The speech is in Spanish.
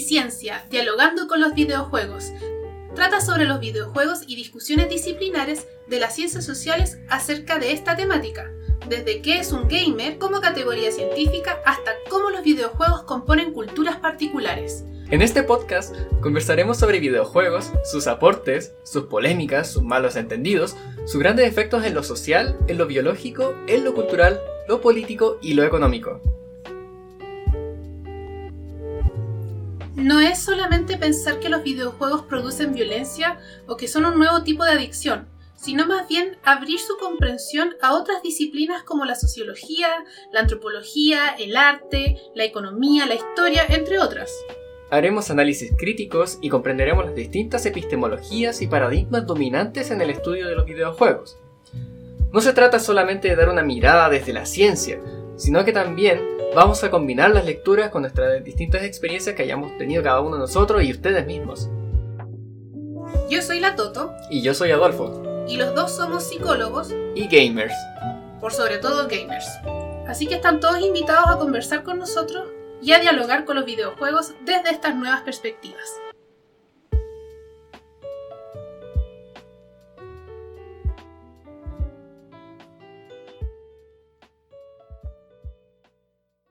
ciencia, dialogando con los videojuegos. Trata sobre los videojuegos y discusiones disciplinares de las ciencias sociales acerca de esta temática, desde qué es un gamer como categoría científica hasta cómo los videojuegos componen culturas particulares. En este podcast conversaremos sobre videojuegos, sus aportes, sus polémicas, sus malos entendidos, sus grandes efectos en lo social, en lo biológico, en lo cultural, lo político y lo económico. No es solamente pensar que los videojuegos producen violencia o que son un nuevo tipo de adicción, sino más bien abrir su comprensión a otras disciplinas como la sociología, la antropología, el arte, la economía, la historia, entre otras. Haremos análisis críticos y comprenderemos las distintas epistemologías y paradigmas dominantes en el estudio de los videojuegos. No se trata solamente de dar una mirada desde la ciencia, sino que también vamos a combinar las lecturas con nuestras distintas experiencias que hayamos tenido cada uno de nosotros y ustedes mismos. Yo soy la Toto. Y yo soy Adolfo. Y los dos somos psicólogos. Y gamers. Por sobre todo gamers. Así que están todos invitados a conversar con nosotros y a dialogar con los videojuegos desde estas nuevas perspectivas.